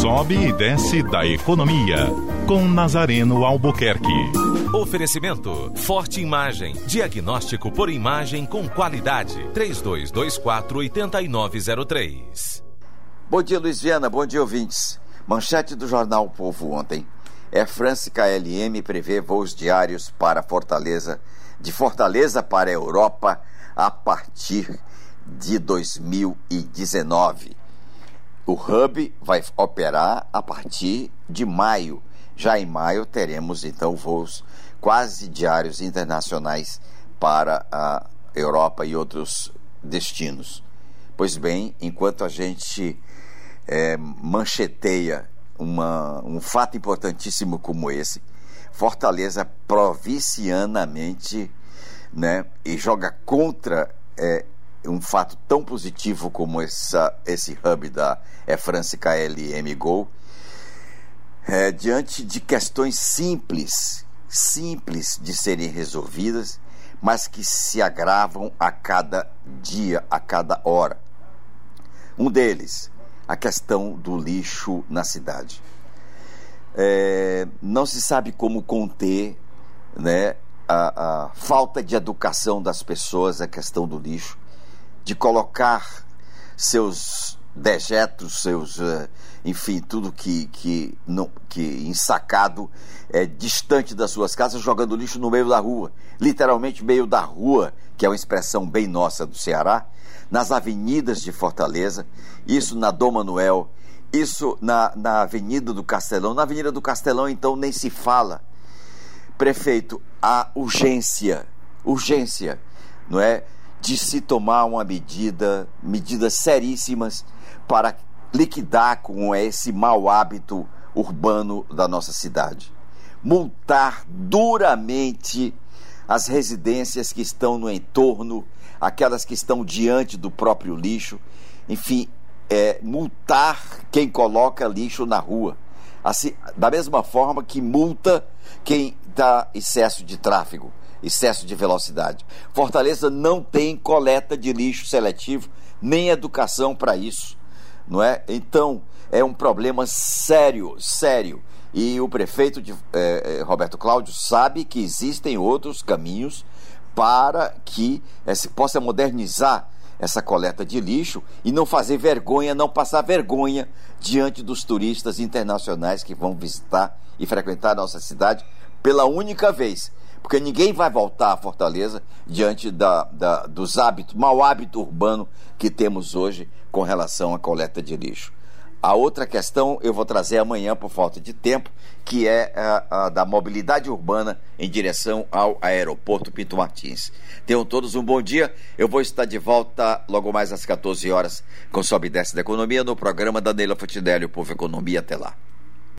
sobe e desce da economia. Com Nazareno Albuquerque. Oferecimento: Forte Imagem. Diagnóstico por imagem com qualidade. 3224-8903. Bom dia, Luiz Viana. Bom dia, ouvintes. Manchete do jornal o Povo ontem. Air France KLM prevê voos diários para Fortaleza, de Fortaleza para a Europa a partir de 2019. O hub vai operar a partir de maio. Já em maio teremos então voos quase diários internacionais para a Europa e outros destinos. Pois bem, enquanto a gente é, mancheteia uma, um fato importantíssimo como esse, Fortaleza provincianamente né, e joga contra é, um fato tão positivo como essa, esse hub da é France KLM Go, é, diante de questões simples, simples de serem resolvidas, mas que se agravam a cada dia, a cada hora. Um deles, a questão do lixo na cidade. É, não se sabe como conter né, a, a falta de educação das pessoas, a questão do lixo de colocar seus dejetos, seus, uh, enfim, tudo que, que, não, que ensacado é, distante das suas casas, jogando lixo no meio da rua, literalmente meio da rua, que é uma expressão bem nossa do Ceará, nas avenidas de Fortaleza, isso na Dom Manuel, isso na, na Avenida do Castelão. Na Avenida do Castelão, então, nem se fala. Prefeito, a urgência, urgência, não é? De se tomar uma medida, medidas seríssimas para liquidar com esse mau hábito urbano da nossa cidade. Multar duramente as residências que estão no entorno, aquelas que estão diante do próprio lixo, enfim, é, multar quem coloca lixo na rua. Assim, da mesma forma que multa quem dá excesso de tráfego excesso de velocidade. Fortaleza não tem coleta de lixo seletivo, nem educação para isso, não é? Então, é um problema sério, sério. E o prefeito de, eh, Roberto Cláudio sabe que existem outros caminhos para que eh, se possa modernizar essa coleta de lixo e não fazer vergonha, não passar vergonha diante dos turistas internacionais que vão visitar e frequentar a nossa cidade pela única vez porque ninguém vai voltar a Fortaleza diante da, da, dos hábitos, mau hábito urbano que temos hoje com relação à coleta de lixo. A outra questão eu vou trazer amanhã por falta de tempo, que é a, a, da mobilidade urbana em direção ao aeroporto Pinto Martins. Tenham todos um bom dia. Eu vou estar de volta logo mais às 14 horas com Sobe e Desce da Economia no programa da Neila Fontinelli, o Povo Economia. Até lá.